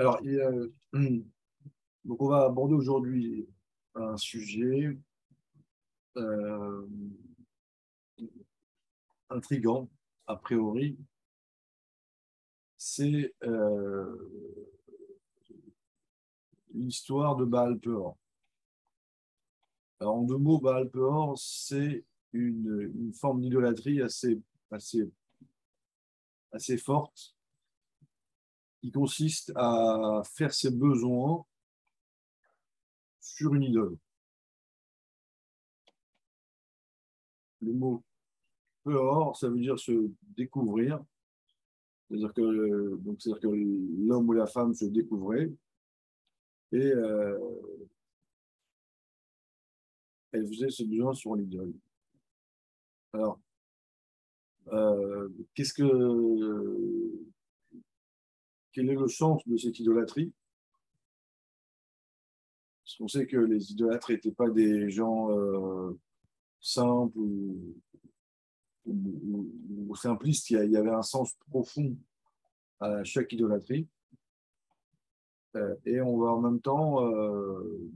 Alors, donc on va aborder aujourd'hui un sujet euh, intrigant, a priori. C'est euh, l'histoire de Baal Peor. Alors, en deux mots, Baal Peor, c'est une, une, forme d'idolâtrie assez, assez, assez forte qui consiste à faire ses besoins sur une idole. Le mot peor, ça veut dire se découvrir. C'est-à-dire que, l'homme ou la femme se découvrait et euh, elle faisait ce besoin sur l'idole. Alors, euh, qu'est-ce que quel est le sens de cette idolâtrie? Parce qu'on sait que les idolâtres n'étaient pas des gens euh, simples ou, simplistes. Il y, avait un sens profond à chaque idolâtrie. Euh, et on va en même temps euh,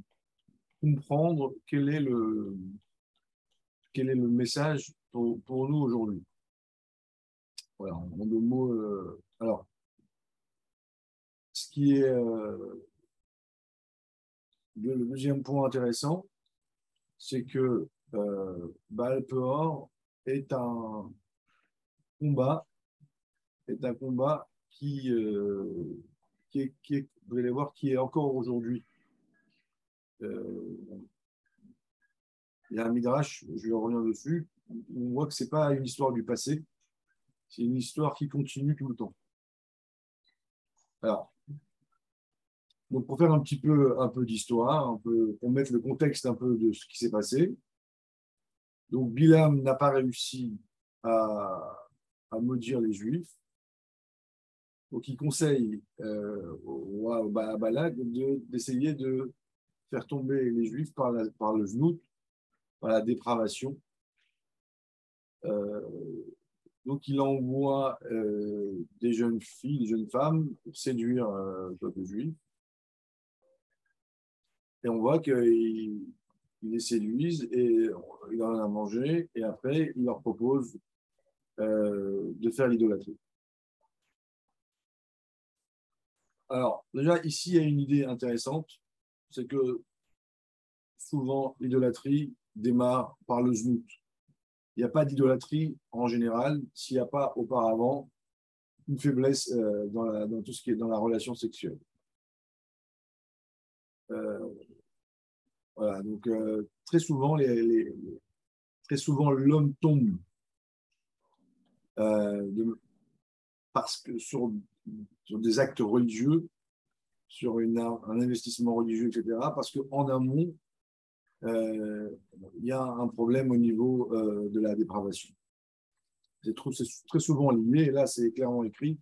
comprendre quel est le, quel est le message pour, nous aujourd'hui. Voilà, en deux mots. Est euh, le, deuxième point intéressant, c'est que euh, Baal Peor est un combat, est un combat qui, euh, est, vous allez voir, qui est encore aujourd'hui. Euh, il y a un midrash, je vais revenir dessus. On voit que c'est pas une histoire du passé, c'est une histoire qui continue tout le temps. Alors, donc, pour faire un petit peu, un peu d'histoire, pour mettre le contexte un peu de ce qui s'est passé. Donc, Bilam n'a pas réussi à, à, maudire les Juifs. Donc, il conseille euh, au roi Balak d'essayer de, faire tomber les Juifs par, le znout, par la dépravation. Euh, donc, il envoie euh, des jeunes filles, des jeunes femmes pour séduire le peuple juif. Et on voit qu'ils les séduisent et il en a mangé. Et après, il leur propose euh, de faire l'idolâtrie. Alors, déjà, ici, il y a une idée intéressante c'est que souvent, l'idolâtrie démarre par le znout. Il n'y a pas d'idolâtrie en général s'il n'y a pas auparavant une faiblesse euh, dans, dans, tout ce qui est dans la relation sexuelle. Euh, voilà, donc euh, très souvent, très souvent l'homme tombe euh, parce que sur, des actes religieux, sur un investissement religieux, etc., parce qu'en amont, euh, il y a un problème au niveau de la dépravation. C'est très souvent lié, et là c'est clairement écrit.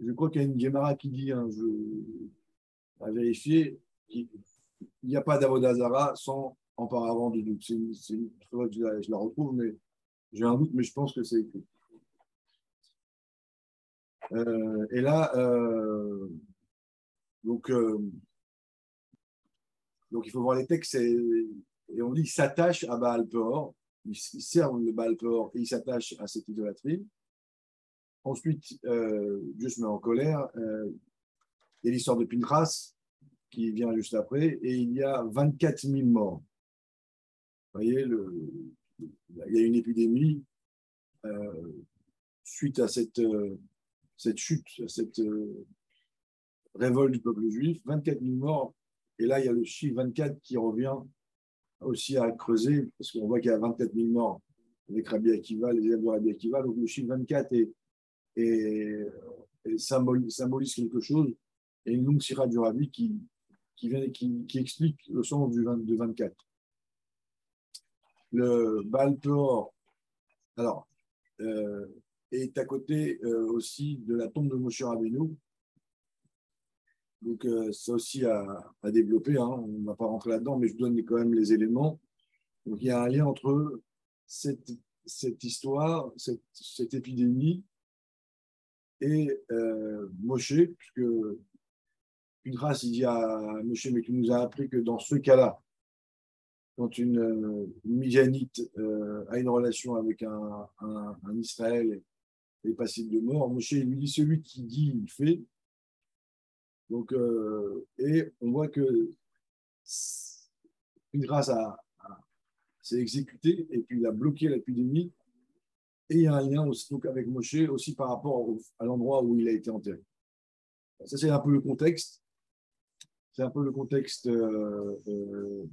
Je crois qu'il y a une Gemara qui dit, hein, je, à vérifier, qui, il n'y a pas d'Avodazara sans auparavant de doute. C'est, je, la retrouve, mais j'ai un doute, mais je pense que c'est écrit. Euh, et là, euh, donc, euh, donc il faut voir les textes, et, et on dit s'attache à Baal Peor, il, il sert le Baal Peor et il s'attache à cette idolâtrie. Ensuite, Dieu se met en colère. a l'histoire de Pinchas, qui vient juste après, et il y a 24 000 morts. Vous voyez, le, il y a une épidémie euh, suite à cette, euh, cette chute, à cette euh, révolte du peuple juif, 24 000 morts. Et là, il y a le chiffre 24 qui revient aussi à creuser, parce qu'on voit qu'il y a 24 000 morts avec Rabbi Akiva, les élèves de Rabbi Akiva. Donc le chiffre 24 est, est, symbolise, quelque chose. Et une longue sira du Rabbi qui, qui, explique le sens du, 24. Le Baal alors, euh, est à côté euh, aussi de la tombe de Moshe Rabbeinu. Donc, euh, ça aussi à, à développer. Hein. On ne va pas rentrer là-dedans, mais je donne quand même les éléments. Donc, il y a un lien entre cette, cette histoire, cette, cette, épidémie et euh, Moshe, puisque Pinchas, il dit à Moshe, mais tu nous as appris que dans ce cas-là, quand une, euh, Midianite euh, a une relation avec un, Israël et est passible de mort, Moshe lui dit celui qui dit, il fait. Donc, euh, et on voit que une grâce a, s'est exécuté et puis il a bloqué l'épidémie. Et il y a un lien donc, avec Moshe aussi par rapport à l'endroit où il a été enterré. Ça, c'est un peu le contexte. C'est un peu le contexte euh, euh,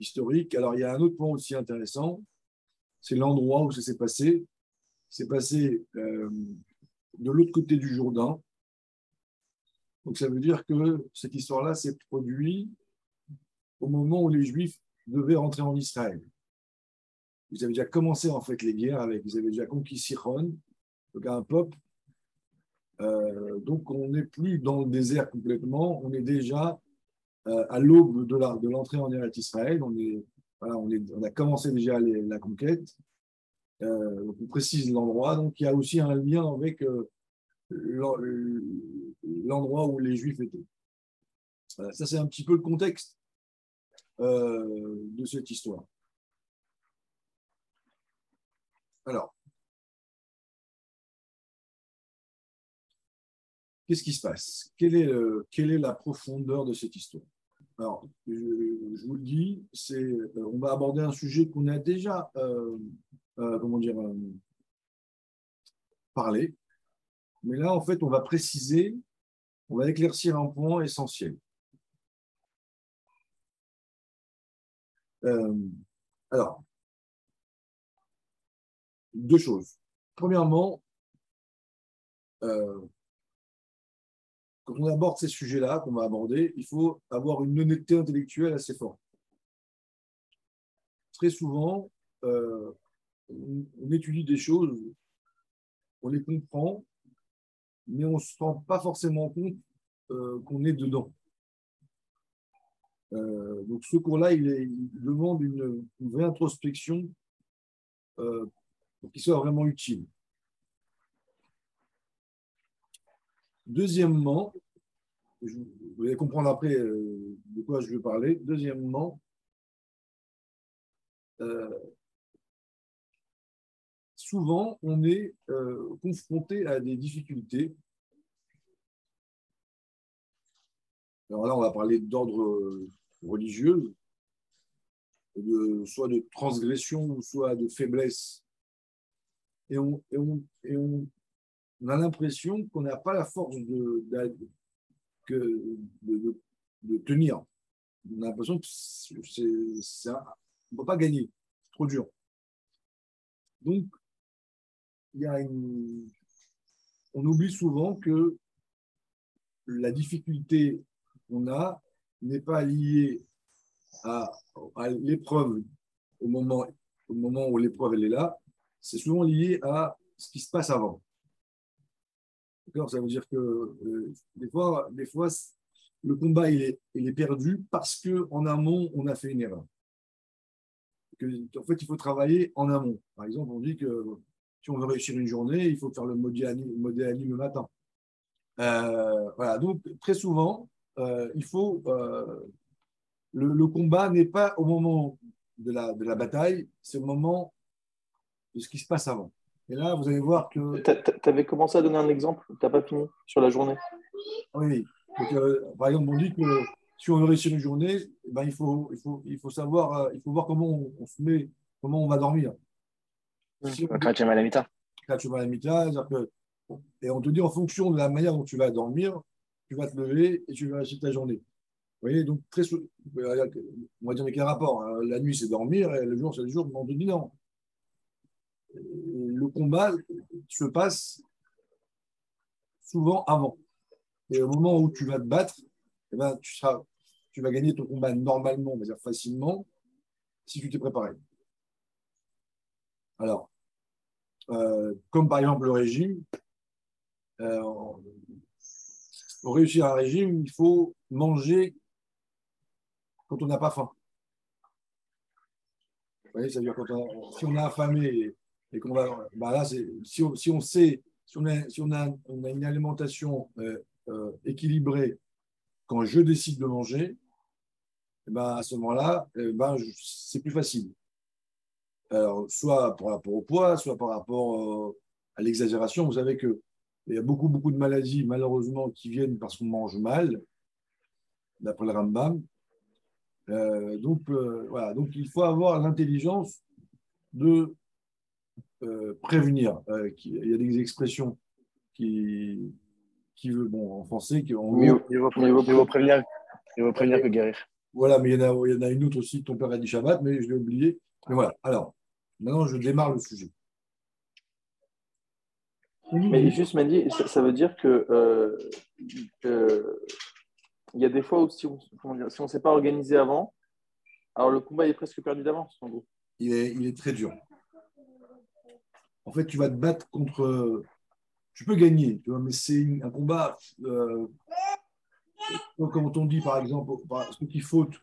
historique. Alors, il y a un autre point aussi intéressant, c'est l'endroit où ça s'est passé. C'est passé euh, de l'autre côté du Jourdain. Donc, ça veut dire que cette histoire-là s'est produite au moment où les Juifs devaient rentrer en Israël. Ils avaient déjà commencé en fait les guerres avec, ils avaient déjà conquis Sichon, donc un peuple. Donc on n'est plus dans le désert complètement, on est déjà à l'aube de l'entrée en Eretz Israël. On, a commencé déjà la conquête. Euh, on précise l'endroit. Donc il y a aussi un lien avec euh, l'endroit où les Juifs étaient. Ça, c'est un petit peu le contexte euh, de cette histoire. Alors, qu'est-ce qui se passe? Quelle est la profondeur de cette histoire? Alors, je, vous le dis, euh, on va aborder un sujet qu'on a déjà, euh, euh, comment dire, parlé. Mais là, en fait, on va préciser, on va éclaircir un point essentiel. alors, deux choses. Premièrement, quand on aborde ces sujets-là qu'on va aborder, il faut avoir une honnêteté intellectuelle assez forte. Très souvent, euh, on, étudie des choses, on les comprend, mais on ne se rend pas forcément compte euh, qu'on est dedans. Euh, donc ce cours-là, il, demande une, vraie introspection pour qu'il soit vraiment utile. Deuxièmement, vous allez comprendre après euh, de quoi je veux parler. Deuxièmement, euh, souvent on est euh, confronté à des difficultés. Alors là, on va parler d'ordre religieux, de, soit de transgression, soit de faiblesse. Et on, on a l'impression qu'on n'a pas la force de, de, tenir. On a l'impression que c'est, on ne peut pas gagner, c'est trop dur. Donc, il y a on oublie souvent que la difficulté qu'on a n'est pas liée à, à l'épreuve au moment, au moment où l'épreuve est là, c'est souvent lié à ce qui se passe avant. Ça veut dire que euh, des, fois, des fois, le combat il est, perdu parce qu'en amont, on a fait une erreur. En fait, il faut travailler en amont. Par exemple, on dit que si on veut réussir une journée, il faut faire le modèle le matin. Euh, voilà, donc très souvent, euh, il faut. le, combat n'est pas au moment de la bataille, c'est au moment de ce qui se passe avant. Et là, vous allez voir que. Tu avais commencé à donner un exemple, tu n'as pas fini sur la journée? Oui. Euh, par exemple, on dit que si on veut réussir une journée, eh ben, il, faut, il, faut, il faut savoir, euh, il faut voir comment on, se met, comment on va dormir. Si tu as mal à mita. tu à mita, et on te dit en fonction de la manière dont tu vas dormir, tu vas te lever et tu vas réussir ta journée. Vous voyez, donc très souvent, on va dire avec un rapport. Hein? La nuit, c'est dormir, et le jour, c'est le jour. Mais on te dit non le combat se passe souvent avant. Et au moment où tu vas te battre, eh ben, tu, tu vas gagner ton combat normalement, on dire facilement, si tu t'es préparé. Alors, euh, comme par exemple le régime, euh, pour réussir un régime, il faut manger quand on n'a pas faim. Vous voyez, ça veut dire quand on, si on a affamé et qu'on va, bah là, si on, si on, sait, si on a, si on a, on a une alimentation euh, euh, équilibrée quand je décide de manger, eh ben, à ce moment-là, eh ben, c'est plus facile. Alors, soit par rapport au poids, soit par rapport euh, à l'exagération. Vous savez qu'il y a beaucoup, beaucoup de maladies, malheureusement, qui viennent parce qu'on mange mal, d'après le Rambam. Euh, donc, voilà. donc, il faut avoir l'intelligence de prévenir. il y a des expressions qui, qui veut, bon, en français, qui en mieux, vaut, prévenir, prévenir que guérir. Voilà, mais il y, en a, il y en a une autre aussi, ton père a dit Shabbat, mais je l'ai oublié. Mais voilà, alors, maintenant je démarre le sujet. Mais juste, Mandy, ça, ça veut dire que euh, il y a des fois où si on ne s'est pas organisé avant, alors le combat est presque perdu d'avance, en gros. Il est, il est très dur. En fait, tu vas te battre contre tu peux gagner, tu vois, mais c'est un combat. Euh, comme on dit, par exemple, ceux qui fautent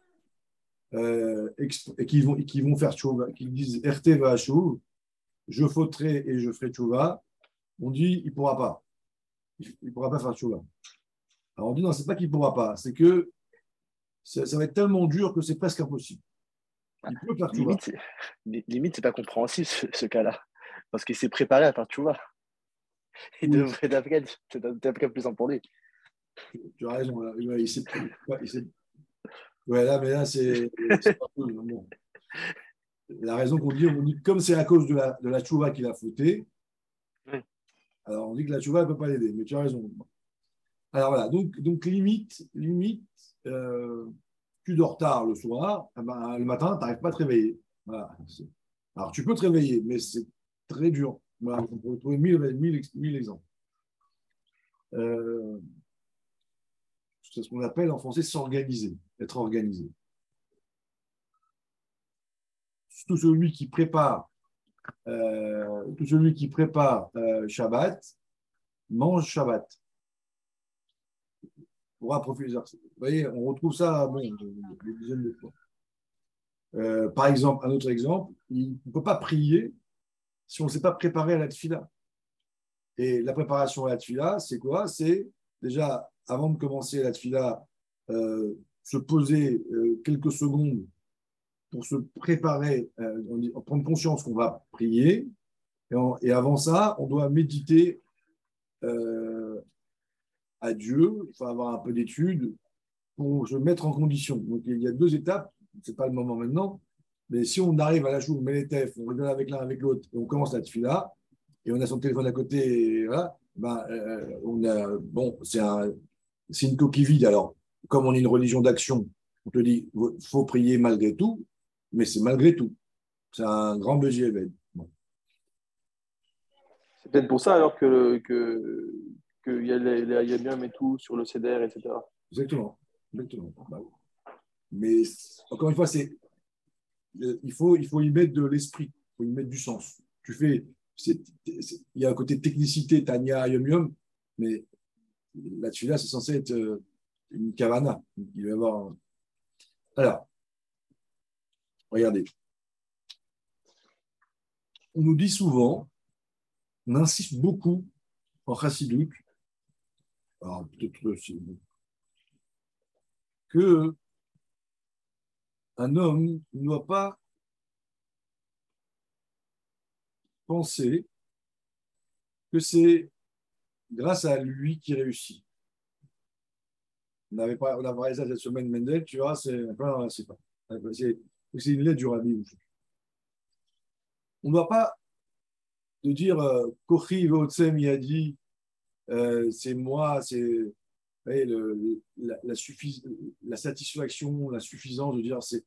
euh, et qui vont, vont faire tchouva, qui disent RT va à je fauterai et je ferai tchouva, on dit il ne pourra pas. Il ne pourra pas faire tchouva. Alors on dit non, ce n'est pas qu'il ne pourra pas, c'est que ça, va être tellement dur que c'est presque impossible. Il peut faire tchouva. Limite, ce n'est pas compréhensible ce cas-là, parce qu'il s'est préparé à faire tchouva. Il devrait d'après être plus en pour lui. Tu as raison. Là. Il sait, il Ouais, là, mais là, c'est pas cool. Bon. La raison qu'on dit, on dit comme c'est à cause de la, de la chouva qu'il a fauté, alors on dit que la chouva ne peut pas l'aider, mais tu as raison. Alors voilà, donc, donc limite, limite euh, tu dors tard le soir, eh ben, le matin, tu n'arrives pas à te réveiller. Voilà. Alors tu peux te réveiller, mais c'est très dur. On peut trouver mille, exemples. Euh, c'est ce qu'on appelle en français s'organiser, être organisé. Tout celui qui prépare, euh, tout celui qui prépare euh, Shabbat mange Shabbat. Pour profiter. Vous voyez, on retrouve ça bon, des dizaines de fois. par exemple, un autre exemple, il ne peut pas prier si on ne s'est pas préparé à la tfila. Et la préparation à la tfila, c'est quoi? C'est déjà, avant de commencer la tfila, euh, se poser euh, quelques secondes pour se préparer, euh, prendre conscience qu'on va prier. Et, avant ça, on doit méditer à Dieu, faut avoir un peu d'études pour se mettre en condition. Donc il y a deux étapes, ce n'est pas le moment maintenant, mais si on arrive à la joue, on met les tefs, on rigole avec l'un avec l'autre, et on commence la tefila, et on a son téléphone à côté, ben, euh, on a, bon, c'est un, une coquille vide. Alors, comme on est une religion d'action, on te dit, faut prier malgré tout, mais c'est malgré tout. C'est un grand BG bon. C'est peut-être pour ça alors que que qu'il y a les, et tout sur le CDR, etc. Exactement. Exactement. Bah mais encore une fois, c'est il faut, il faut y mettre de l'esprit, il faut y mettre du sens. Tu fais, il y a un côté technicité, Tania, Yom Yom, mais là-dessus, là, c'est censé être euh, une cavana. Il va y avoir. Alors, regardez. On nous dit souvent, on insiste beaucoup en chassidoute, alors peut-être que un homme ne doit pas penser que c'est grâce à lui qu'il réussit. On avait parlé ça cette semaine, Mendel, tu vois, c'est une lettre du rabbi. On ne doit pas de dire euh, Kochi il a dit euh, c'est moi, c'est la, satisfaction, la suffisance de dire c'est,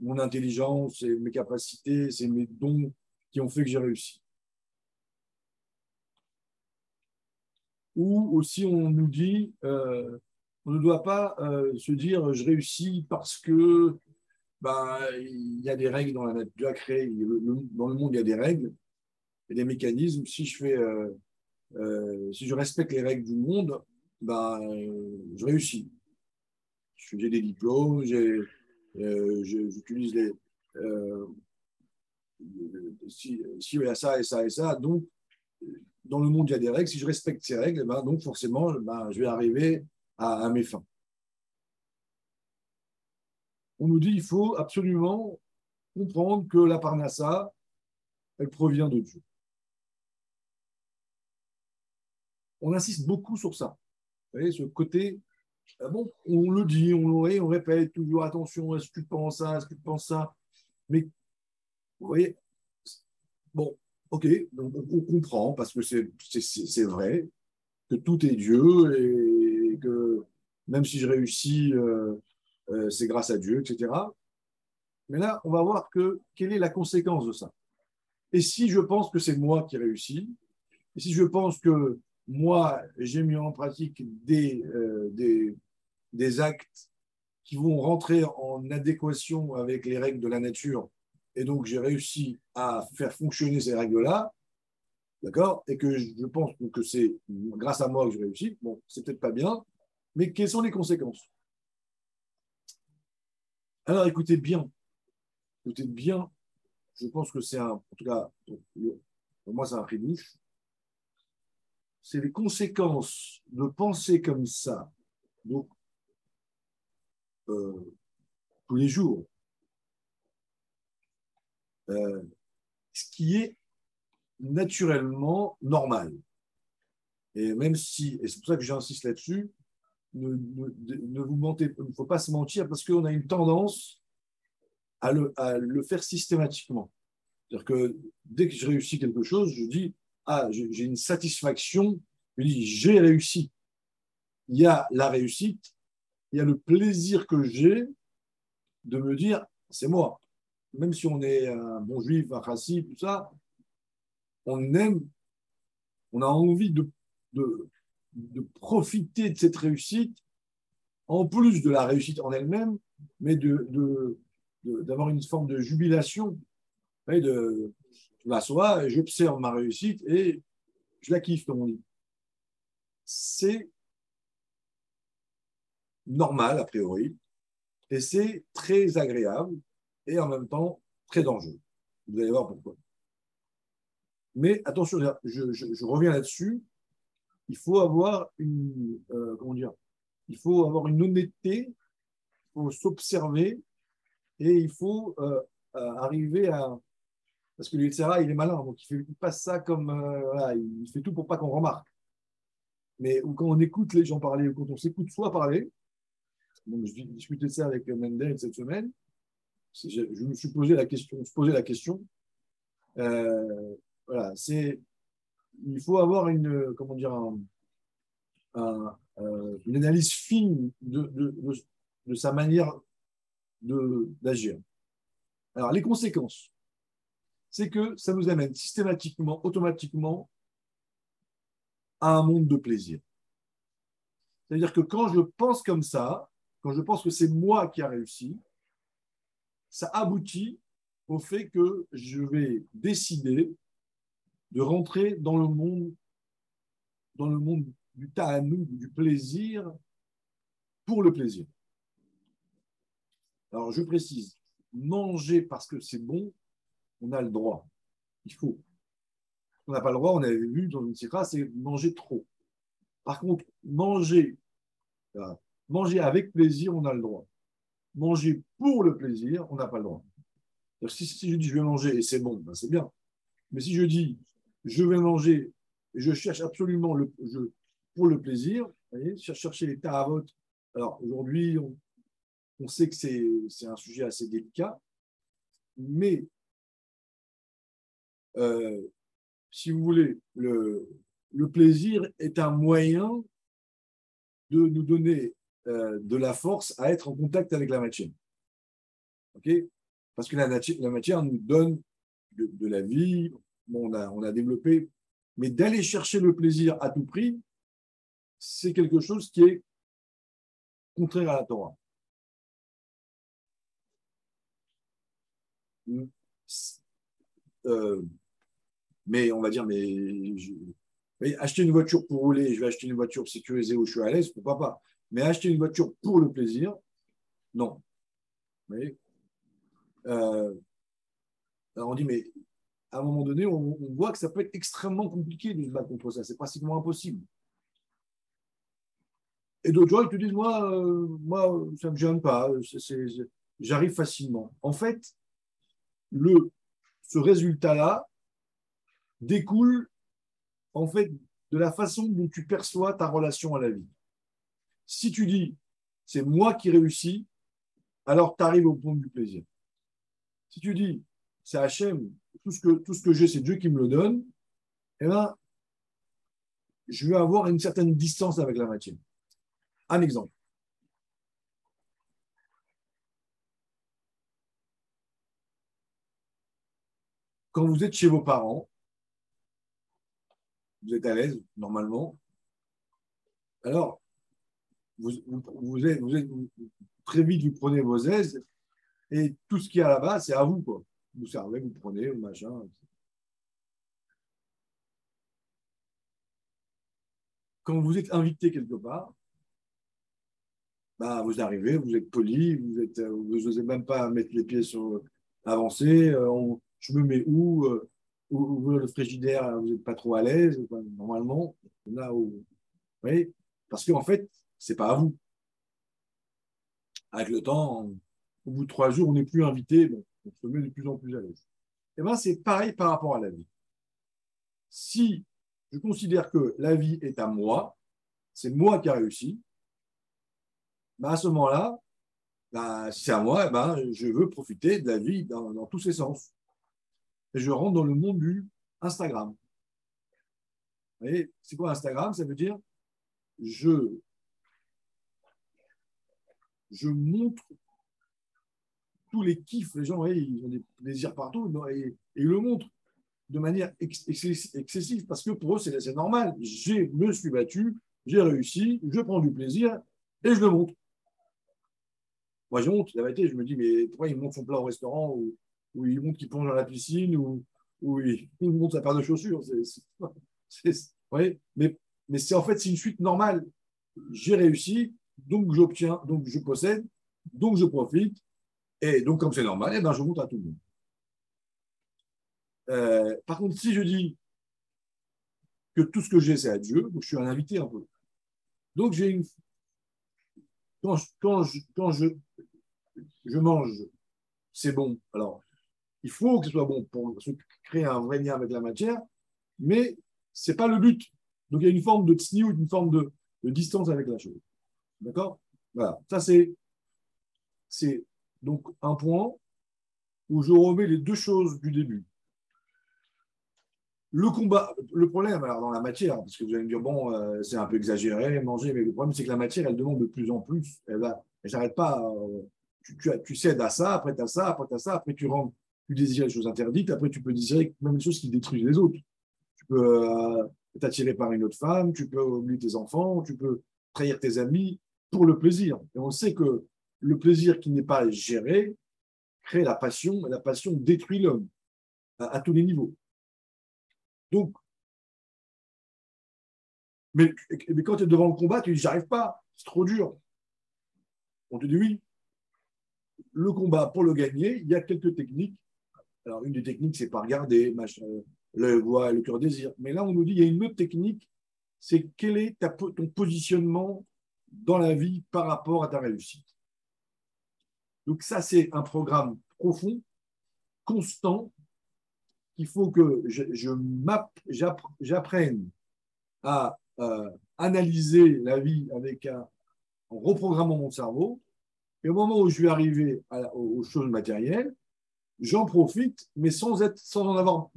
mon intelligence, c'est mes capacités, c'est mes dons qui ont fait que j'ai réussi. Ou aussi on nous dit, euh, on ne doit pas euh, se dire je réussis parce que ben, il y a des règles dans la nature créée, dans le monde il y a des règles et des mécanismes. Si je fais, euh, si je respecte les règles du monde, ben, je réussis. J'ai des diplômes, euh, j'utilise les. Euh, si, si, il y a ça et ça et ça, donc dans le monde, il y a des règles. Si je respecte ces règles, ben, donc forcément, ben, je vais arriver à, mes fins. on nous dit qu'il faut absolument comprendre que la parnassa, elle provient de Dieu. On insiste beaucoup sur ça. Vous voyez, ce côté, ah bon, on le dit, on le répète toujours, attention, est-ce que tu penses ça, est-ce que tu penses ça? Mais, vous voyez, bon, ok, donc on comprend, parce que c'est vrai, que tout est Dieu et que même si je réussis, euh, euh, c'est grâce à Dieu, etc. Mais là, on va voir que quelle est la conséquence de ça? Et si je pense que c'est moi qui réussis, et si je pense que moi, j'ai mis en pratique des, euh, des, des, actes qui vont rentrer en adéquation avec les règles de la nature, et donc j'ai réussi à faire fonctionner ces règles-là, d'accord? Et que je pense que c'est grâce à moi que j'ai réussi, bon, c'est peut-être pas bien, mais quelles sont les conséquences? Alors écoutez bien, écoutez bien, je pense que c'est un, en tout cas, pour moi c'est un prélude, c'est les conséquences de penser comme ça, euh, tous les jours, euh, ce qui est naturellement normal. Et même si, et c'est pour ça que j'insiste là-dessus, ne, vous mentez, il ne faut pas se mentir parce qu'on a une tendance à le, le faire systématiquement. C'est-à-dire que dès que je réussis quelque chose, je dis Ah, j'ai une satisfaction, je dis J'ai réussi. Il y a la réussite, il y a le plaisir que j'ai de me dire C'est moi. Même si on est un bon juif, un chassid, tout ça, on aime, on a envie de, de, de profiter de cette réussite, en plus de la réussite en elle-même, mais de, d'avoir une forme de jubilation. De, m'assois et j'observe ma réussite et je la kiffe, comme on dit. C'est normal, a priori, et c'est très agréable et en même temps très dangereux. Vous allez voir pourquoi. Mais attention, je, je reviens là-dessus il faut avoir une, euh, comment dire, il faut avoir une honnêteté, il faut s'observer et il faut euh, euh, arriver à, parce que l'ULCRA, il est malin, donc il, fait, passe ça comme, voilà, il fait tout pour pas qu'on remarque. Mais quand on écoute les gens parler, ou quand on s'écoute soi parler, donc je discutais de ça avec Mendel cette semaine, je, je, me suis posé la question, se poser la question, voilà, c'est il faut avoir une, comment dire, euh, une analyse fine de, de, sa manière d'agir. Alors, les conséquences, c'est que ça nous amène systématiquement, automatiquement, à un monde de plaisir. C'est-à-dire que quand je pense comme ça, quand je pense que c'est moi qui a réussi, ça aboutit au fait que je vais décider de rentrer dans le monde, dans le monde du ta'anouk, du plaisir, pour le plaisir. Alors, je précise, manger parce que c'est bon, on a le droit. Il faut. On n'a pas le droit, on avait vu dans une sira, c'est manger trop. Par contre, manger, euh, manger avec plaisir, on a le droit. Manger pour le plaisir, on n'a pas le droit. Si, si, je dis je vais manger et c'est bon, ben c'est bien. Mais si je dis je vais manger, je cherche absolument le, je, pour le plaisir, vous chercher les tarots. Alors aujourd'hui, on, sait que c'est un sujet assez délicat, mais euh, si vous voulez, le, plaisir est un moyen de nous donner euh, de la force à être en contact avec la matière. Parce que la, la, matière nous donne de, la vie, on, a, on a développé, mais d'aller chercher le plaisir à tout prix, c'est quelque chose qui est contraire à la Torah. Euh, mais on va dire, mais, acheter une voiture pour rouler, je vais acheter une voiture sécurisée où je suis à l'aise, pourquoi pas. Mais acheter une voiture pour le plaisir, non. Euh, alors on dit, mais à un moment donné, on, voit que ça peut être extrêmement compliqué de se battre contre ça. C'est pratiquement impossible. Et d'autres gens, ils te disent, moi, euh, moi ça ne me gêne pas. j'arrive facilement. En fait, le, ce résultat-là découle en fait de la façon dont tu perçois ta relation à la vie. Si tu dis c'est moi qui réussis, alors tu arrives au point du plaisir. Si tu dis c'est Hachem, tout ce que, tout ce que j'ai, c'est Dieu qui me le donne, eh bien, je vais avoir une certaine distance avec la matière. Un exemple. Quand vous êtes chez vos parents, vous êtes à l'aise, normalement. Alors, vous, vous, très vite, vous prenez vos aises et tout ce qu'il y a là-bas, c'est à vous. Quoi. Vous servez, vous prenez, machin. Quand vous êtes invité quelque part, bah, vous arrivez, vous êtes poli, vous n'osez même pas mettre les pieds sur avancer. Euh, je me mets où euh, ouvrir le frigidaire, vous n'êtes pas trop à l'aise, normalement, là où, oui, parce qu'en fait, c'est pas à vous. Avec le temps, au bout de trois jours, on n'est plus invité, on se met de plus en plus à l'aise. Et bien, c'est pareil par rapport à la vie. Si je considère que la vie est à moi, c'est moi qui a réussi, ben à ce moment-là, ben, si c'est à moi, ben, je veux profiter de la vie dans tous ses sens je rentre dans le monde du Instagram. Vous voyez, c'est quoi Instagram? Ça veut dire je, je montre tous les kiffs. Les gens, ils ont des plaisirs partout et, ils le montrent de manière excessive parce que pour eux, c'est normal. Je me suis battu, j'ai réussi, je prends du plaisir et je le montre. Moi, je monte, la vérité, je me dis, mais pourquoi il monte son plat au restaurant où il montre qu'il plonge dans la piscine, ou où il, montre sa paire de chaussures. mais, mais c'est en fait c'est une suite normale. J'ai réussi, donc j'obtiens, donc je possède, donc je profite, et donc comme c'est normal, eh ben, je montre à tout le monde. Euh, par contre, si je dis que tout ce que j'ai, c'est à Dieu, donc je suis un invité un peu. Donc j'ai une. Quand, quand, je mange, c'est bon. Alors, il faut que ce soit bon pour créer un vrai lien avec la matière, mais ce n'est pas le but. Donc il y a une forme de tsniout, une forme de, distance avec la chose. D'accord? Voilà. Ça, c'est, c'est donc un point où je remets les deux choses du début. Le combat, le problème alors dans la matière, parce que vous allez me dire, bon, euh, c'est un peu exagéré, manger, mais le problème, c'est que la matière, elle demande de plus en plus. Elle va, j'arrête pas. Euh, tu, tu, tu, cèdes à ça, après tu as ça, après tu as ça, après tu rentres tu désires les choses interdites, après tu peux désirer même les choses qui détruisent les autres. Tu peux euh, t'attirer par une autre femme, tu peux oublier tes enfants, tu peux trahir tes amis pour le plaisir. Et on sait que le plaisir qui n'est pas géré crée la passion, et la passion détruit l'homme à, tous les niveaux. Donc, mais, mais quand tu es devant le combat, tu dis j'arrive pas, c'est trop dur. On te dit oui. Le combat, pour le gagner, il y a quelques techniques alors, une des techniques, c'est pas regarder, le voix, le cœur désir. Mais là, on nous dit il y a une autre technique, c'est quel est ton positionnement dans la vie par rapport à ta réussite. Donc, ça, c'est un programme profond, constant, qu'il faut que je, j'apprenne à euh, analyser la vie avec un, en reprogrammant mon cerveau. Et au moment où je vais arriver aux choses matérielles, j'en profite, mais sans, être, sans en avoir,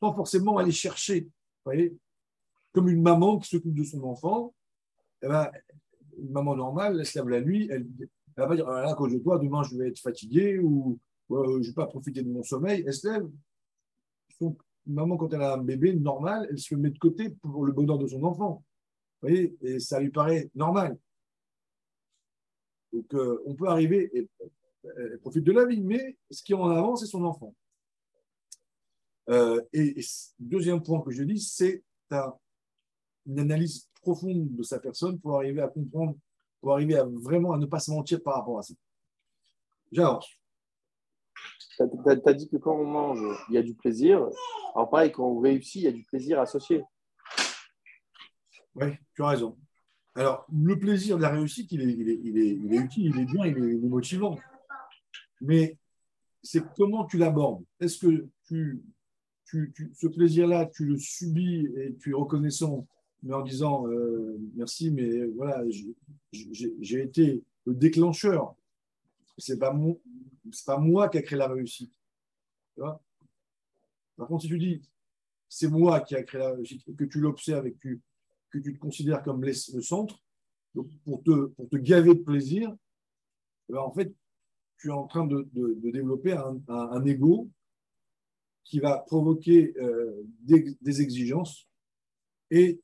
sans forcément aller chercher. Vous voyez Comme une maman qui s'occupe de son enfant, eh ben, une maman normale, elle se lève la nuit, elle ne va pas dire ah, à cause de toi, demain je vais être fatigué ou je ne vais pas profiter de mon sommeil. Elle se lève. une maman, quand elle a un bébé normal, elle se met de côté pour le bonheur de son enfant. Vous voyez Et ça lui paraît normal. Donc, euh, on peut arriver, et elle profite de la vie, mais ce qui est en avant, c'est son enfant. Euh, et, deuxième point que je dis, c'est une analyse profonde de sa personne pour arriver à comprendre, pour arriver à vraiment à ne pas se mentir par rapport à ça. J'avance. Tu as, dit que quand on mange, il y a du plaisir. Alors pareil, quand on réussit, il y a du plaisir associé. Oui, tu as raison. Alors, le plaisir de la réussite, il est, il est, il est, il est utile, il est bien, il est, motivant. Mais c'est comment tu l'abordes? Est-ce que tu, tu, ce plaisir-là, tu le subis et tu es reconnaissant, mais en disant euh, merci, mais voilà, j'ai été le déclencheur. C'est pas, pas moi qui a créé la réussite. Par contre, si tu dis c'est moi qui a créé la réussite que tu l'observes et que tu, que tu te considères comme le centre, pour, te, pour te gaver de plaisir, eh ben, en fait, tu es en train de, développer un, ego qui va provoquer euh, des, exigences et,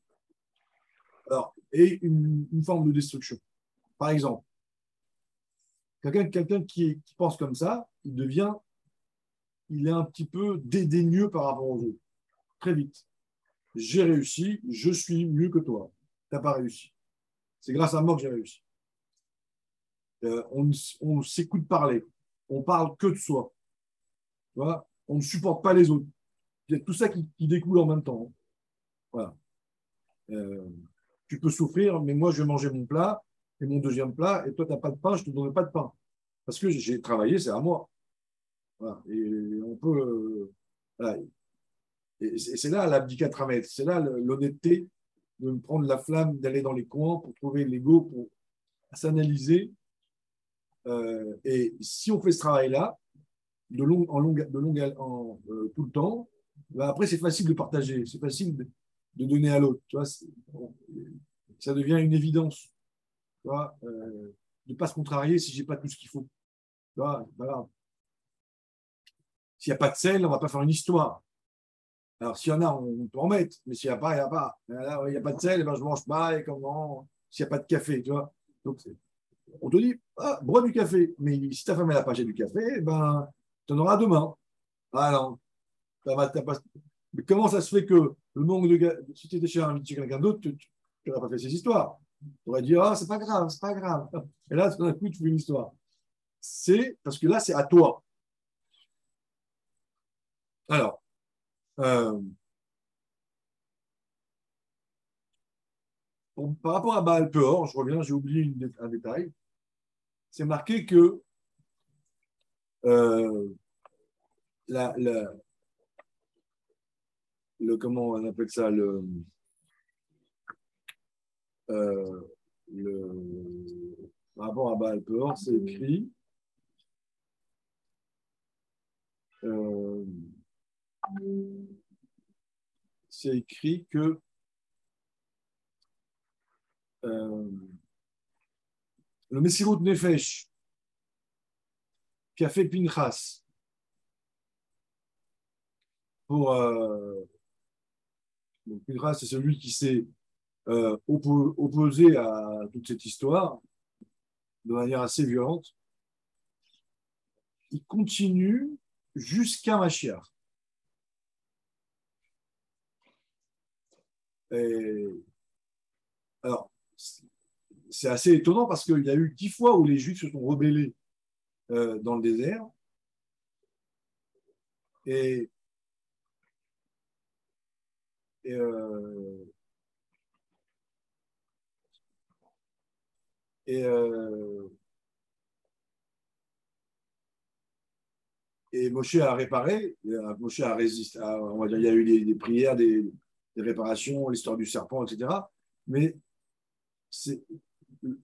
une, forme de destruction. Par exemple, quelqu'un qui pense comme ça, il devient, il est un petit peu dédaigneux par rapport aux autres, très vite j'ai réussi, je suis mieux que toi. Tu n'as pas réussi. C'est grâce à moi que j'ai réussi. Euh, on, s'écoute parler. On parle que de soi. on ne supporte pas les autres. Il y a tout ça qui, découle en même temps. Euh, tu peux souffrir, mais moi, je vais manger mon plat et mon deuxième plat, et toi, tu n'as pas de pain, je ne te donnerai pas de pain. Parce que j'ai travaillé, c'est à moi. Et on peut. Euh, et c'est là l'abdicatramet, c'est là l'honnêteté de prendre la flamme, d'aller dans les coins pour trouver l'ego, pour s'analyser. Euh, et si on fait ce travail-là, de long, en long, de long, en, euh, tout le temps, ben après c'est facile de partager, c'est facile de, donner à l'autre. ça devient une évidence. Tu vois, euh, de ne pas se contrarier si j'ai pas tout ce qu'il faut. Tu vois, S'il n'y a pas de sel, on ne va pas faire une histoire. Alors, s'il y en a, on peut en mettre, mais s'il n'y a pas, il n'y a pas. il n'y a pas de sel, eh ben, je ne mange pas, et comment? S'il n'y a pas de café, tu vois. Donc, on te dit, ah, bois du café. Mais si ta femme n'a pas du café, eh ben, tu en auras demain. Ah. Mais comment ça se fait que le manque de. Si tu étais chez, chez quelqu'un d'autre, tu n'aurais pas fait ces histoires? Tu aurais dit, ah, c'est pas grave, c'est pas grave. Et là, tout d'un coup, tu fais une histoire. C'est parce que là, c'est à toi. Alors, euh, par rapport à Baal Peor, je reviens, j'ai oublié un détail. C'est marqué que euh, la, le comment on appelle ça le, euh, rapport à Baal Peor, c'est écrit c'est écrit que euh, le Messirut Nefesh qui a fait Pinchas pour euh, Pinchas, c'est celui qui s'est euh, opposé à toute cette histoire de manière assez violente. Il continue jusqu'à Mashiach. alors, c'est assez étonnant parce qu'il y a eu dix fois où les Juifs se sont rebellés euh, dans le désert. Et, et, euh, euh, Moshe a réparé, Moshe a résisté, on va dire, il y a eu des prières, des, réparations, l'histoire du serpent, etc. Mais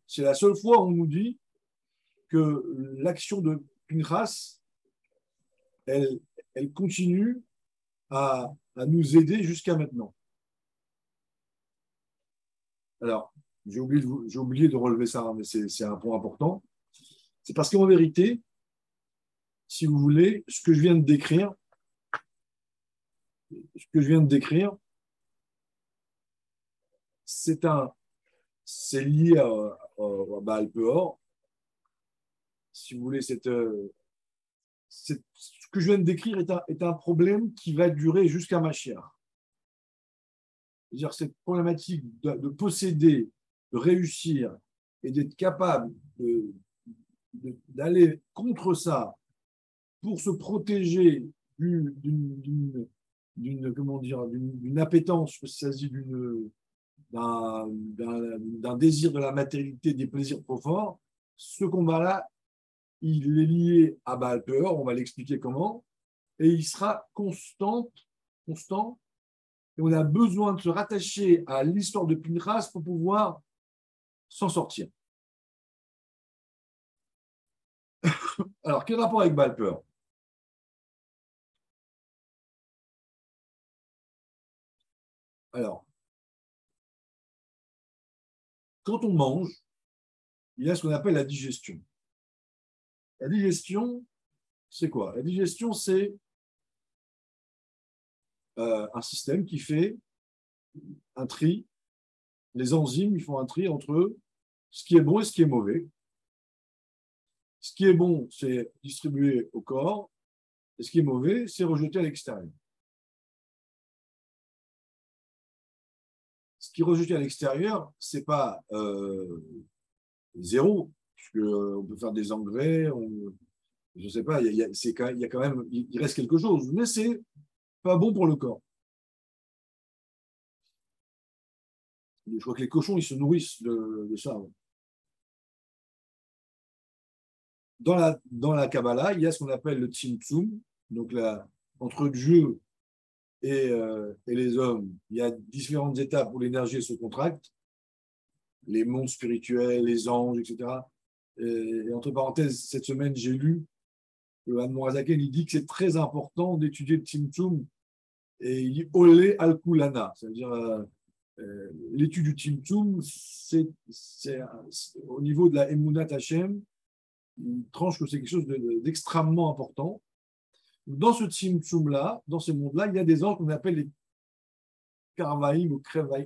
c'est la seule fois où on nous dit que l'action de Pinchas, elle, continue à, nous aider jusqu'à maintenant. Alors, j'ai oublié, oublié, de relever ça, mais c'est un point important. C'est parce qu'en vérité, si vous voulez, ce que je viens de décrire, ce que je viens de décrire, c'est un, c'est lié à, à, Baal Peor. Si vous voulez, euh, ce que je viens de décrire est un, est un problème qui va durer jusqu'à ma chère. C'est-à-dire cette problématique de, posséder, de réussir et d'être capable d'aller contre ça pour se protéger d'une comment dire d'une appétence, dit d'une d'un désir de la matérialité, des plaisirs trop forts, ce combat-là, il est lié à Baal on va l'expliquer comment, et il sera constant, constant, et on a besoin de se rattacher à l'histoire de Pinchas pour pouvoir s'en sortir. Alors, quel rapport avec Baal Alors, quand on mange, il y a ce qu'on appelle la digestion. La digestion, c'est quoi? La digestion, c'est euh, un système qui fait un tri. Les enzymes, ils font un tri entre ce qui est bon et ce qui est mauvais. Ce qui est bon, c'est distribué au corps, et ce qui est mauvais, c'est rejeté à l'extérieur. Qui rejeté à l'extérieur, ce n'est pas euh, zéro, puisqu'on euh, peut faire des engrais, je sais pas, il y, a, quand même, il reste quelque chose, mais c'est pas bon pour le corps. Je crois que les cochons, ils se nourrissent de, ça. Dans la, dans la Kabbalah, il y a ce qu'on appelle le Tzimtzum, donc là, entre Dieu et, euh, et, les hommes, il y a différentes étapes où l'énergie se contracte, les mondes spirituels, les anges, etc. Et, entre parenthèses, cette semaine, j'ai lu que Anne Morazaken, il dit que c'est très important d'étudier le Tzimtzum et il dit Olé al Kulana, c'est-à-dire euh, euh, l'étude du Tzimtzum, c'est au niveau de la Emunat Hashem, il tranche que c'est quelque chose d'extrêmement important. Dans ce Tzimtzum-là, dans ce monde-là, il y a des anges qu'on appelle les Karvaim ou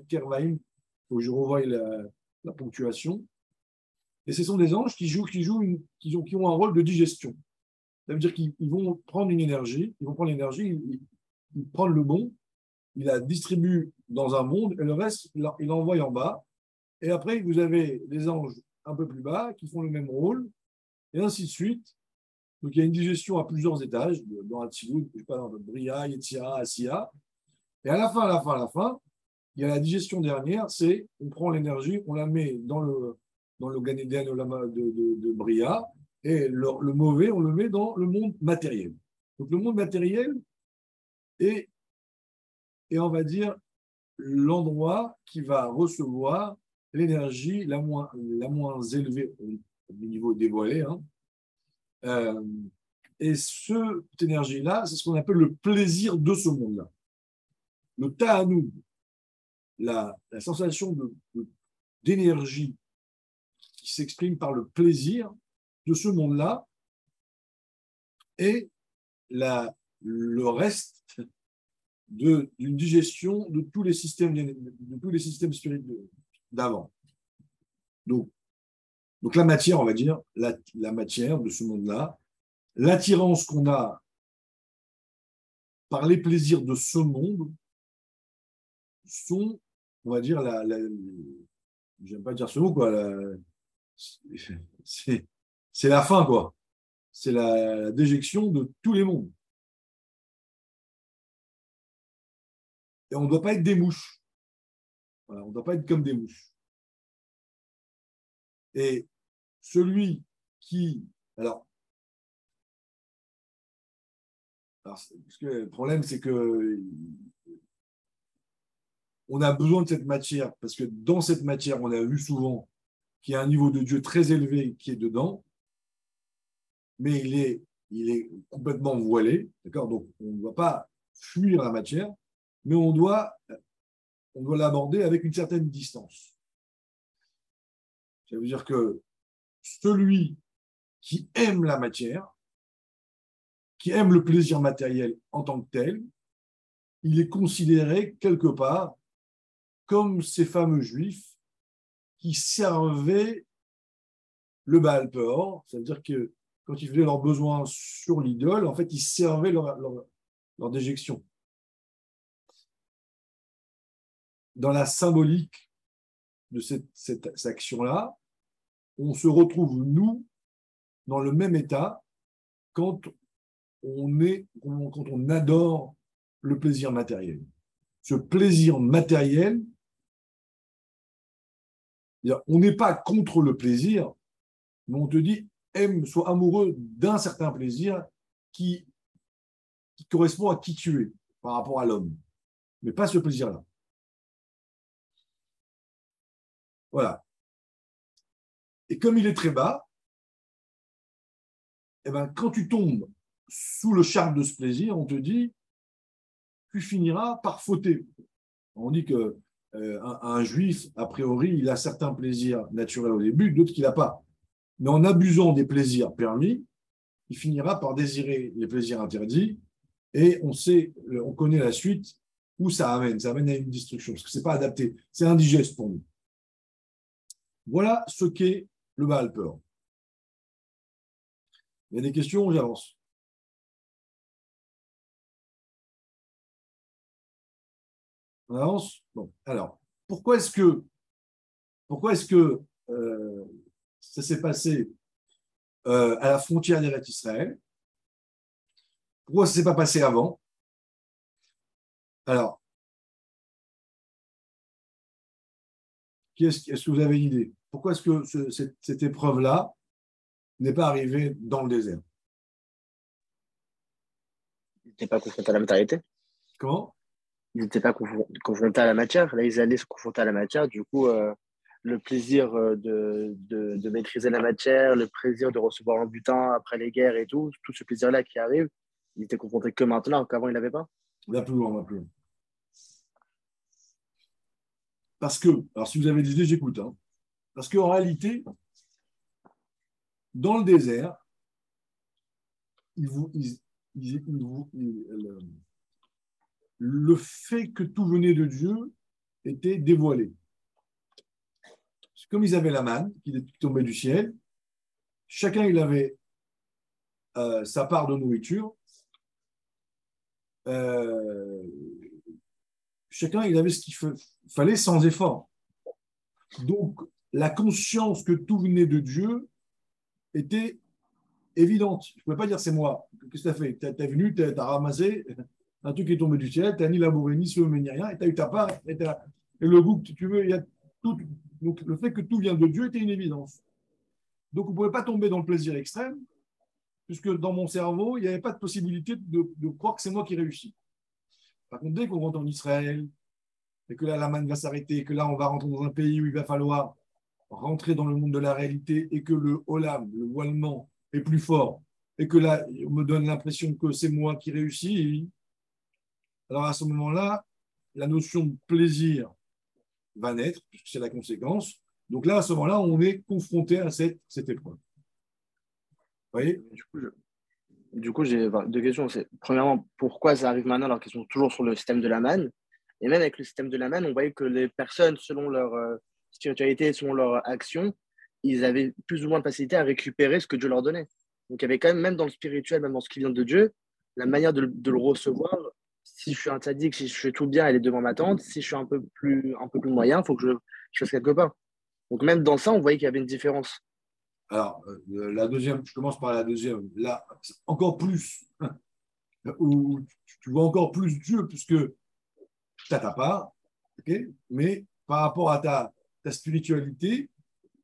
Kervaim, faut que je revoie la, ponctuation. Et ce sont des anges qui jouent, qui jouent, qui, ont, qui ont un rôle de digestion. Ça veut dire qu'ils vont prendre une énergie, ils vont prendre l'énergie, il prend le bon, il la distribue dans un monde et le reste, il l'envoie en bas. Et après, vous avez les anges un peu plus bas qui font le même rôle, et ainsi de suite. Donc, il y a une digestion à plusieurs étages, dans sais pas, dans Bria, Yetzira, Asiya. Et à la fin, à la fin, à la fin, il y a la digestion dernière, c'est on prend l'énergie, on la met dans le, dans le de, de, de, Bria, et le, le mauvais, on le met dans le monde matériel. Donc, le monde matériel, et, et on va dire l'endroit qui va recevoir l'énergie la moins, la moins élevée au niveau dévoilé. Euh, et cette énergie-là, c'est ce qu'on appelle le plaisir de ce monde-là. Le ta'anoub, la, sensation d'énergie qui s'exprime par le plaisir de ce monde-là, et la, le reste d'une digestion de tous les systèmes, de tous les systèmes spirituels d'avant. Donc, donc la matière, on va dire, la, matière de ce monde-là, l'attirance qu'on a par les plaisirs de ce monde sont, on va dire, la, j'aime pas dire ce mot, c'est la fin, quoi. C'est la déjection de tous les mondes. Et on ne doit pas être des mouches. on ne doit pas être comme des mouches. Et celui qui. Alors, le problème, c'est que on a besoin de cette matière, parce que dans cette matière, on a vu souvent qu'il y a un niveau de Dieu très élevé qui est dedans, mais il est, il est complètement voilé, d'accord? Donc, on ne doit pas fuir la matière, mais on doit, on doit l'aborder avec une certaine distance. Ça veut dire que celui qui aime la matière, qui aime le plaisir matériel en tant que tel, il est considéré quelque part comme ces fameux juifs qui servaient le Baal Peor, c'est-à-dire que quand ils faisaient leurs besoins sur l'idole, en fait, ils servaient leur, leur déjection. dans la symbolique de cette, action-là, on se retrouve, nous, dans le même état quand on, est, quand on adore le plaisir matériel. Ce plaisir matériel, On n'est pas contre le plaisir, mais on te dit aime, sois amoureux d'un certain plaisir qui, qui correspond à qui tu es par rapport à l'homme, mais pas ce plaisir-là. Voilà. Et comme il est très bas, eh ben, quand tu tombes sous le charme de ce plaisir, on te dit, tu finiras par fauter. On dit que euh, un, juif, a priori, il a certains plaisirs naturels au début, d'autres qu'il n'a pas. Mais en abusant des plaisirs permis, il finira par désirer les plaisirs interdits. Et on sait, on connaît la suite où ça amène. Ça amène à une destruction, parce que ce n'est pas adapté. C'est indigeste pour nous. Voilà ce qu'est le Baal peur. Il y a des questions, j'avance. On avance? Bon, alors, pourquoi est-ce que, euh, ça s'est passé euh, à la frontière d'Eretz Israël? Pourquoi ça ne s'est pas passé avant? Alors, est-ce que vous avez une idée? Pourquoi est-ce que cette épreuve-là n'est pas arrivé dans le désert? Ils n'étaient pas confrontés à la matérialité Comment? Ils n'étaient pas confrontés à la matière. Là, ils allaient se confronter à la matière. Du coup, euh, le plaisir euh, de, de, maîtriser la matière, le plaisir de recevoir un butin après les guerres et tout, tout ce plaisir-là qui arrive, ils étaient confrontés que maintenant, qu'avant, ils n'avaient pas On va plus loin, on va plus loin. Parce que, alors si vous avez des idées, j'écoute. Hein. Parce qu'en réalité, dans le désert, le fait que tout venait de Dieu était dévoilé. Comme ils avaient la manne qui tombait du ciel, chacun il avait euh, sa part de nourriture. Euh, chacun il avait ce qu'il fallait sans effort. Donc la conscience que tout venait de Dieu était évidente. Je ne pouvais pas dire c'est moi. Qu'est-ce que tu as fait? Tu es venu, tu as, ramassé un truc qui est tombé du ciel, tu n'as ni labouré, ni semé, ni rien, et tu as eu ta part. Et, le goût que tu veux, y a tout. Donc le fait que tout vient de Dieu était une évidence. Donc vous ne pouvez pas tomber dans le plaisir extrême, puisque dans mon cerveau, il n'y avait pas de possibilité de, croire que c'est moi qui réussis. Par contre, dès qu'on rentre en Israël, et que là, la manne va s'arrêter, que là, on va rentrer dans un pays où il va falloir rentrer dans le monde de la réalité et que le holam, le voilement, est plus fort et que là, on me donne l'impression que c'est moi qui réussis, alors à ce moment-là, la notion de plaisir va naître, puisque c'est la conséquence. Donc là, à ce moment-là, on est confronté à cette, cette épreuve. Vous voyez? Du coup, j'ai deux questions. Premièrement, pourquoi ça arrive maintenant alors qu'ils sont toujours sur le système de la manne? Et même avec le système de la manne, on voyait que les personnes, selon leur, euh, spiritualité, selon leur action, ils avaient plus ou moins de facilité à récupérer ce que Dieu leur donnait. Donc il y avait quand même, même dans le spirituel, même dans ce qui vient de Dieu, la manière de, le recevoir. Si je suis un tzaddik, si je fais tout bien, elle est devant ma tante. Si je suis un peu plus, un peu plus moyen, il faut que je, je fasse quelque part. Donc même dans ça, on voyait qu'il y avait une différence. Alors, euh, la deuxième, je commence par la deuxième. Là, encore plus, où tu vois encore plus Dieu, puisque tu as ta part, mais par rapport à ta, ta spiritualité,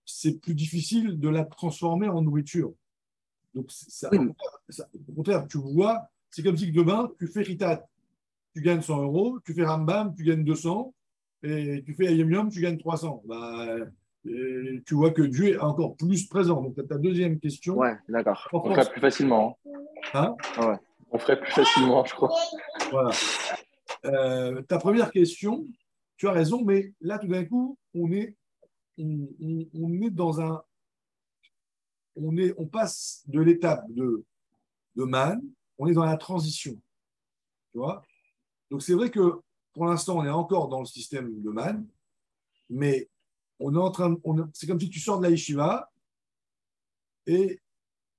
c'est plus difficile de la transformer en nourriture. Donc, ça, au contraire, tu vois, c'est comme si demain, tu fais Ritat, tu gagnes 100 euros, tu fais Rambam, tu gagnes 200, et tu fais Ayem tu gagnes 300. Bah, tu vois que Dieu est encore plus présent. Donc, ta deuxième question. Ouais, d'accord. On ferait plus facilement. Hein, hein? Ouais. On ferait plus facilement, je crois. Voilà. Euh, ta première question, tu as raison, mais là, tout d'un coup, on est, on, est dans un. On, est, on passe de l'étape de, de man, on est dans la transition. Tu vois? Donc, c'est vrai que pour l'instant, on est encore dans le système de man, mais on est en train. C'est comme si tu sors de la yeshiva et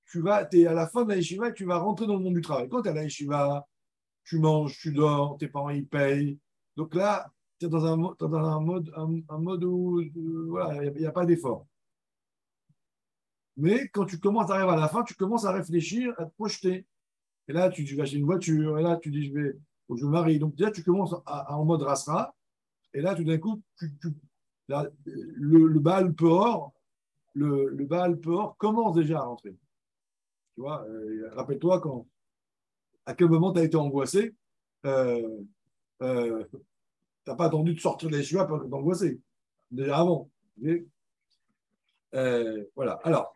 tu vas, es à la fin de la yeshiva et tu vas rentrer dans le monde du travail. Quand tu es à la yeshiva, tu manges, tu dors, tes parents ils payent. Donc là, tu es dans un, dans un mode, un, mode où voilà, il n'y a, pas d'effort. Mais quand tu commences à arriver à la fin, tu commences à réfléchir, à te projeter. Et là, tu, vas acheter une voiture, et là, tu dis, je vais, je me marie. Donc, déjà, tu commences en mode rasra, et là, tout d'un coup, tu, Le, le Baal Peor, le, commence déjà à rentrer. Tu vois, euh, rappelle-toi quand, à quel moment tu as été angoissé, euh, euh, tu n'as pas attendu de sortir les cheveux pour t'angoisser, déjà avant. voilà, alors.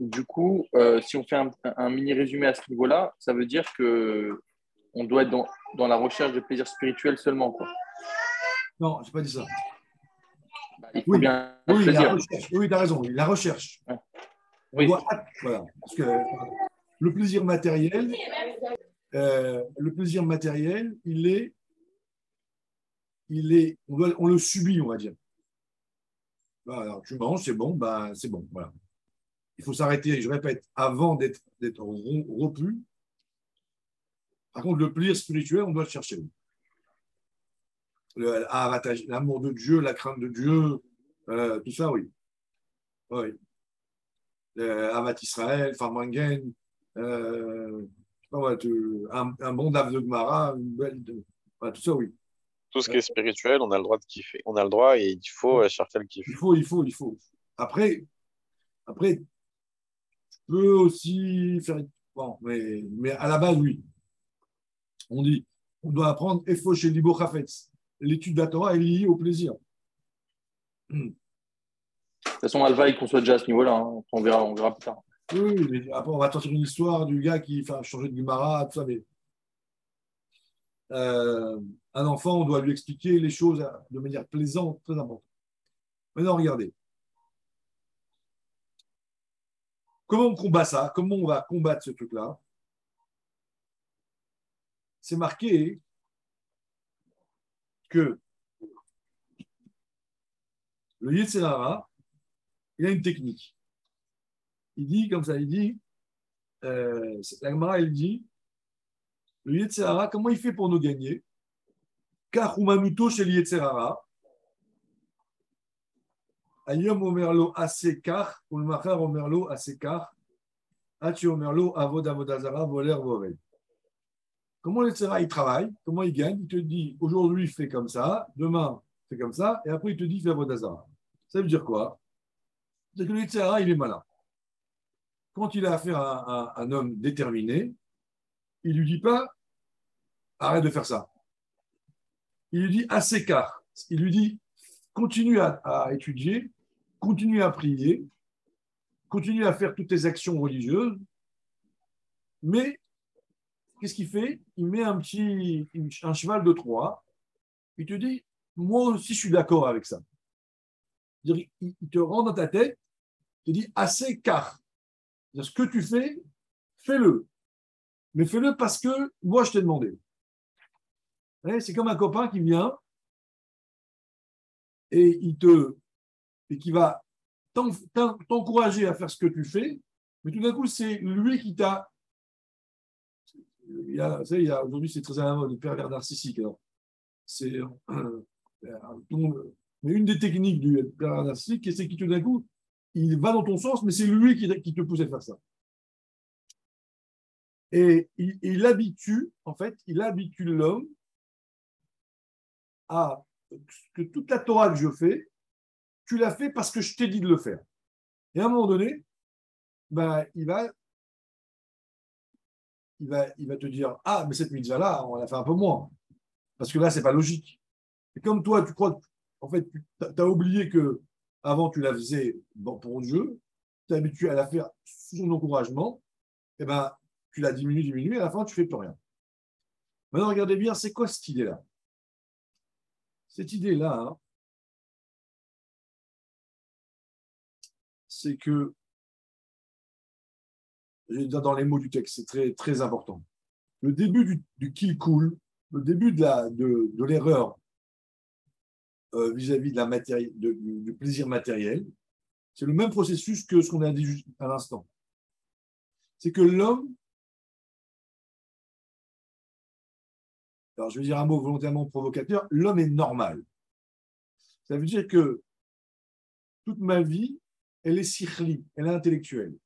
Du coup, si on fait un, un mini résumé à ce niveau-là, ça veut dire que on doit être dans, dans la recherche de plaisir spirituel seulement. Quoi. Non, je n'ai pas dit ça. Il faut Oui. bien Oui, la recherche. Oui, tu as raison, la recherche. Ouais. Oui. doit- voilà, parce que le plaisir matériel, euh, le plaisir matériel, il est, il est, on, doit- on le subit, on va dire. Bah, alors, tu manges, c'est bon, bah, c'est bon, voilà. Il faut s'arrêter, je répète, avant d'être d'être rom- rompu. Par contre, le plaisir spirituel, on doit le chercher. Avantage- L'amour de Dieu, la crainte de Dieu, euh, tout ça, oui. Oui. Euh, Avat Israël, Farmangen, euh, tu- un, un bon dave de Gemara, une belle. tout ça, oui. Tout ce qui est spirituel, on a le droit de kiffer. On a le droit et il faut euh, chercher le kiff. Il faut, il faut, il faut. Après, après tu peux aussi faire. Bon, mais, mais à la base, oui. On dit, on doit apprendre Efo chez Libo Chafetz. L'étude de la Torah est liée au plaisir. De toute façon, Alvaï, qu'on soit déjà à ce niveau-là. hein. On, verra, on verra plus tard. Oui, oui, mais après, on va sortir une histoire du gars qui fait changer de Gemara, tout ça, mais euh, un enfant, on doit lui expliquer les choses de manière plaisante, très importante. Maintenant, regardez. Comment on combat ça? Comment on va combattre ce truc-là? C'est marqué que le Yetzirara, il a une technique il dit comme ça, il dit, euh, la elle dit, le Yetzerara, comment il fait pour nous gagner? Car Umanuto chez le Yetzerara, Ayom Omerlo Asekar, Ulmachar Omerlo Asekar, Hachi Omerlo Avod Avodazara, Voler Vovel. Comment le il travaille? Comment il gagne? Il te dit, aujourd'hui, fais comme ça, demain, fais comme ça, et après, il te dit, fais Avodazara. Ça veut dire quoi? C'est que le il est malin quand il a affaire à, à un homme déterminé, il ne lui dit pas arrête de faire ça. Il lui dit assez car. Il lui dit continue à, à étudier, continue à prier, continue à faire toutes tes actions religieuses, mais qu'est-ce qu'il fait? Il met un petit un cheval de Troie. Il te dit moi aussi je suis d'accord avec ça. Il te rend dans ta tête, il te dit assez car ce que tu fais, fais-le. Mais fais-le parce que moi, je t'ai demandé. C'est comme un copain qui vient et qui va t'encourager à faire ce que tu fais, mais tout d'un coup, c'est lui qui t'a. Il y a, aujourd'hui, c'est très à la mode, le pervers narcissique. C'est, mais une des techniques du pervers narcissique, c'est que tout d'un coup, il va dans ton sens, mais c'est lui qui, qui, te pousse à faire ça. Et il, il habitue, en fait, il habitue l'homme à que toute la Torah que je fais, tu l'as fait parce que je t'ai dit de le faire. Et à un moment donné, ben, il, va, il, va, il va te dire Ah, mais cette mitzvah-là, on l'a fait un peu moins. Parce que là, ce n'est pas logique. Et comme toi, tu crois, en fait, tu as oublié que avant tu la faisais bon, pour Dieu, tu es habitué à la faire sous son encouragement, et ben, tu la diminues, diminues, et à la fin, tu ne fais plus rien. Maintenant, regardez bien, c'est quoi cette idée-là? Cette idée-là, hein, c'est que, dans les mots du texte, c'est très, très important. Le début du, du kill cool, le début de, la, de, l'erreur vis-à-vis de la du, plaisir matériel, c'est le même processus que ce qu'on a dit à l'instant. C'est que l'homme, alors je vais dire un mot volontairement provocateur, l'homme est normal. Ça veut dire que toute ma vie, elle est sikhli, elle est intellectuelle.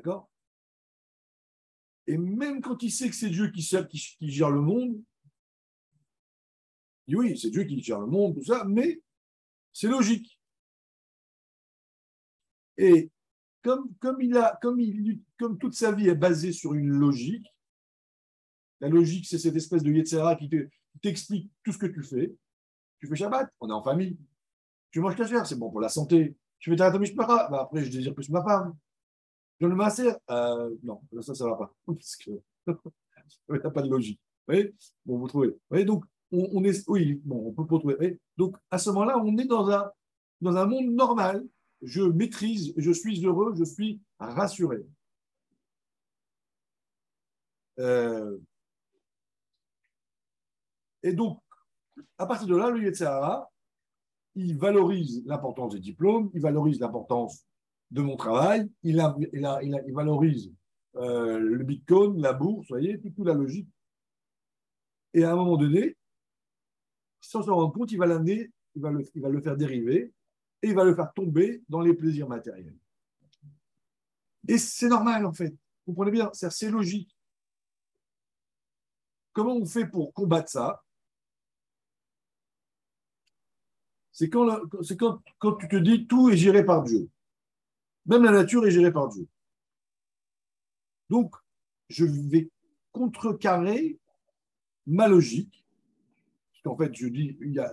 D'accord? Et même quand il sait que c'est Dieu qui, gère le monde, Il dit oui, c'est Dieu qui gère le monde, tout ça, mais c'est logique. Et comme, comme, il a, comme, il, comme toute sa vie est basée sur une logique, la logique, c'est cette espèce de Yetzera qui t'explique tout ce que tu fais. Tu fais Shabbat, on est en famille. Tu manges chair, c'est bon pour la santé. Tu fais ta bah après je désire plus ma femme. Je le masser, euh, non, ça, ça ne va pas. Parce que pas de logique. Vous voyez? Bon, vous trouvez. Donc, on, est, oui, bon, on peut pas trouver. Donc, à ce moment-là, on est dans un, dans un monde normal. Je maîtrise, je suis heureux, je suis rassuré. Euh, et donc, à partir de là, le Yetzirah, il valorise l'importance des diplômes, il valorise l'importance de mon travail, il, valorise euh, le bitcoin, la bourse, vous voyez, toute, la logique. Et à un moment donné, sans s'en rendre compte, il va l'amener, il, va le, faire dériver et il va le faire tomber dans les plaisirs matériels. Et c'est normal, en fait. Vous comprenez bien, c'est logique. Comment on fait pour combattre ça? C'est quand tu te dis tout est géré par Dieu. Même la nature est gérée par Dieu. Donc, je vais contrecarrer ma logique, parce qu'en fait, je dis, il y a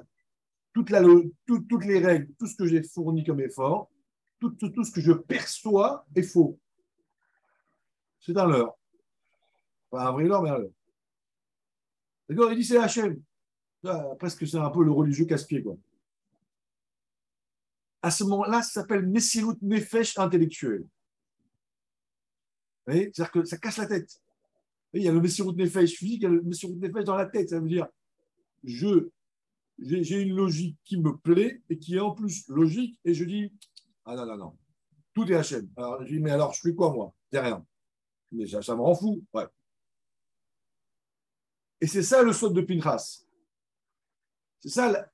toutes les règles, tout ce que j'ai fourni comme effort, tout, tout, ce que je perçois est faux. C'est un leurre. Pas un vrai leurre, mais un leurre. D'accord Il dit c'est Hachem. Presque c'est un peu le religieux casse-pied, quoi. À ce moment-là, ça s'appelle Messirut Nefesh intellectuel. C'est-à-dire que ça casse la tête. Il y a le Messirut Nefesh physique, il y a le Messirut Nefesh dans la tête. Ça veut dire, je, j'ai une logique qui me plaît et qui est en plus logique, et je dis, ah non, non, non, tout est Hachem. Alors, je dis, mais alors, je fais quoi, moi? Rien. Mais ça, me rend fou. Ouais. Et c'est ça le saut de Pinchas. C'est ça,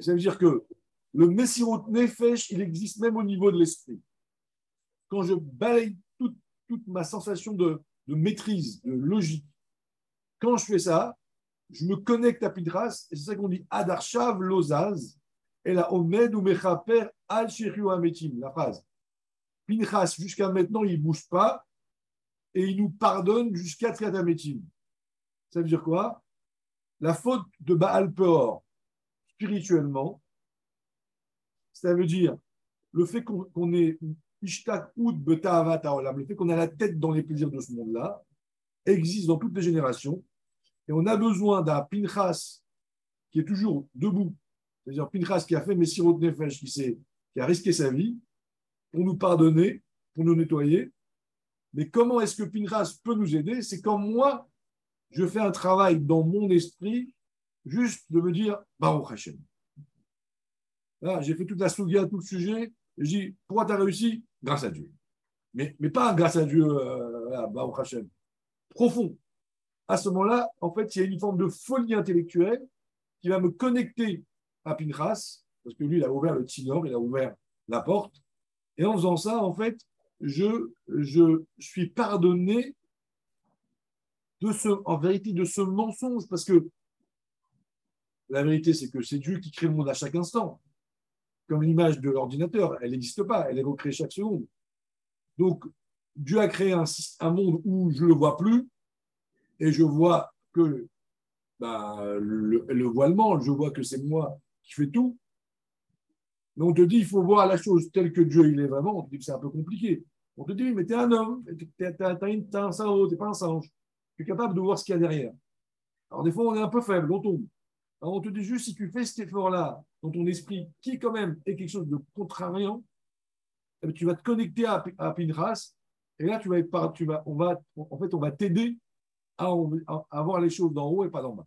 ça veut dire que le Messirut Nefesh, il existe même au niveau de l'esprit. Quand je balaye toute ma sensation de, maîtrise, de logique. Quand je fais ça, je me connecte à Pidras, et c'est ça qu'on dit Adarshav Lozaz, et la Omed ou Mechaper al Ametim, la phrase. Pinchas, jusqu'à maintenant, il ne bouge pas, et il nous pardonne jusqu'à Triatametim. Ça veut dire quoi? La faute de Baal Peor, spirituellement, ça veut dire le fait qu'on est le fait qu'on a la tête dans les plaisirs de ce monde-là, existe dans toutes les générations. Et on a besoin d'un Pinchas qui est toujours debout, c'est-à-dire Pinchas qui a fait Messirot Nefesh, qui, qui a risqué sa vie pour nous pardonner, pour nous nettoyer. Mais comment est-ce que Pinchas peut nous aider? C'est quand moi, je fais un travail dans mon esprit, juste de me dire Baruch Hashem. J'ai fait toute la souga, tout le sujet. je dis, pourquoi tu as réussi? Grâce à Dieu. Mais, mais pas grâce à Dieu, euh, Hashem. Profond. À ce moment-là, en fait, il y a une forme de folie intellectuelle qui va me connecter à Pinchas, parce que lui, il a ouvert le tsinor, il a ouvert la porte. Et en faisant ça, en fait, je, je suis pardonné de ce, en vérité, de ce mensonge, parce que la vérité, c'est que c'est Dieu qui crée le monde à chaque instant comme l'image de l'ordinateur, elle n'existe pas, elle est recréée chaque seconde. Donc, Dieu a créé un, monde où je ne le vois plus, et je vois que bah, le, le, voilement, je vois que c'est moi qui fais tout. Mais on te dit, il faut voir la chose telle que Dieu il est vraiment. On te dit que c'est un peu compliqué. On te dit, mais tu es un homme, tu as, un tu n'es pas un singe. Tu es capable de voir ce qu'il y a derrière. Alors, des fois, on est un peu faible, on tombe. Alors, on te dit juste, si tu fais cet effort-là dans ton esprit, qui quand même est quelque chose de contrariant, eh tu vas te connecter à, à Pinras, et là, tu vas, tu vas, on va, en fait, on va t'aider à, avoir les choses d'en haut et pas d'en bas.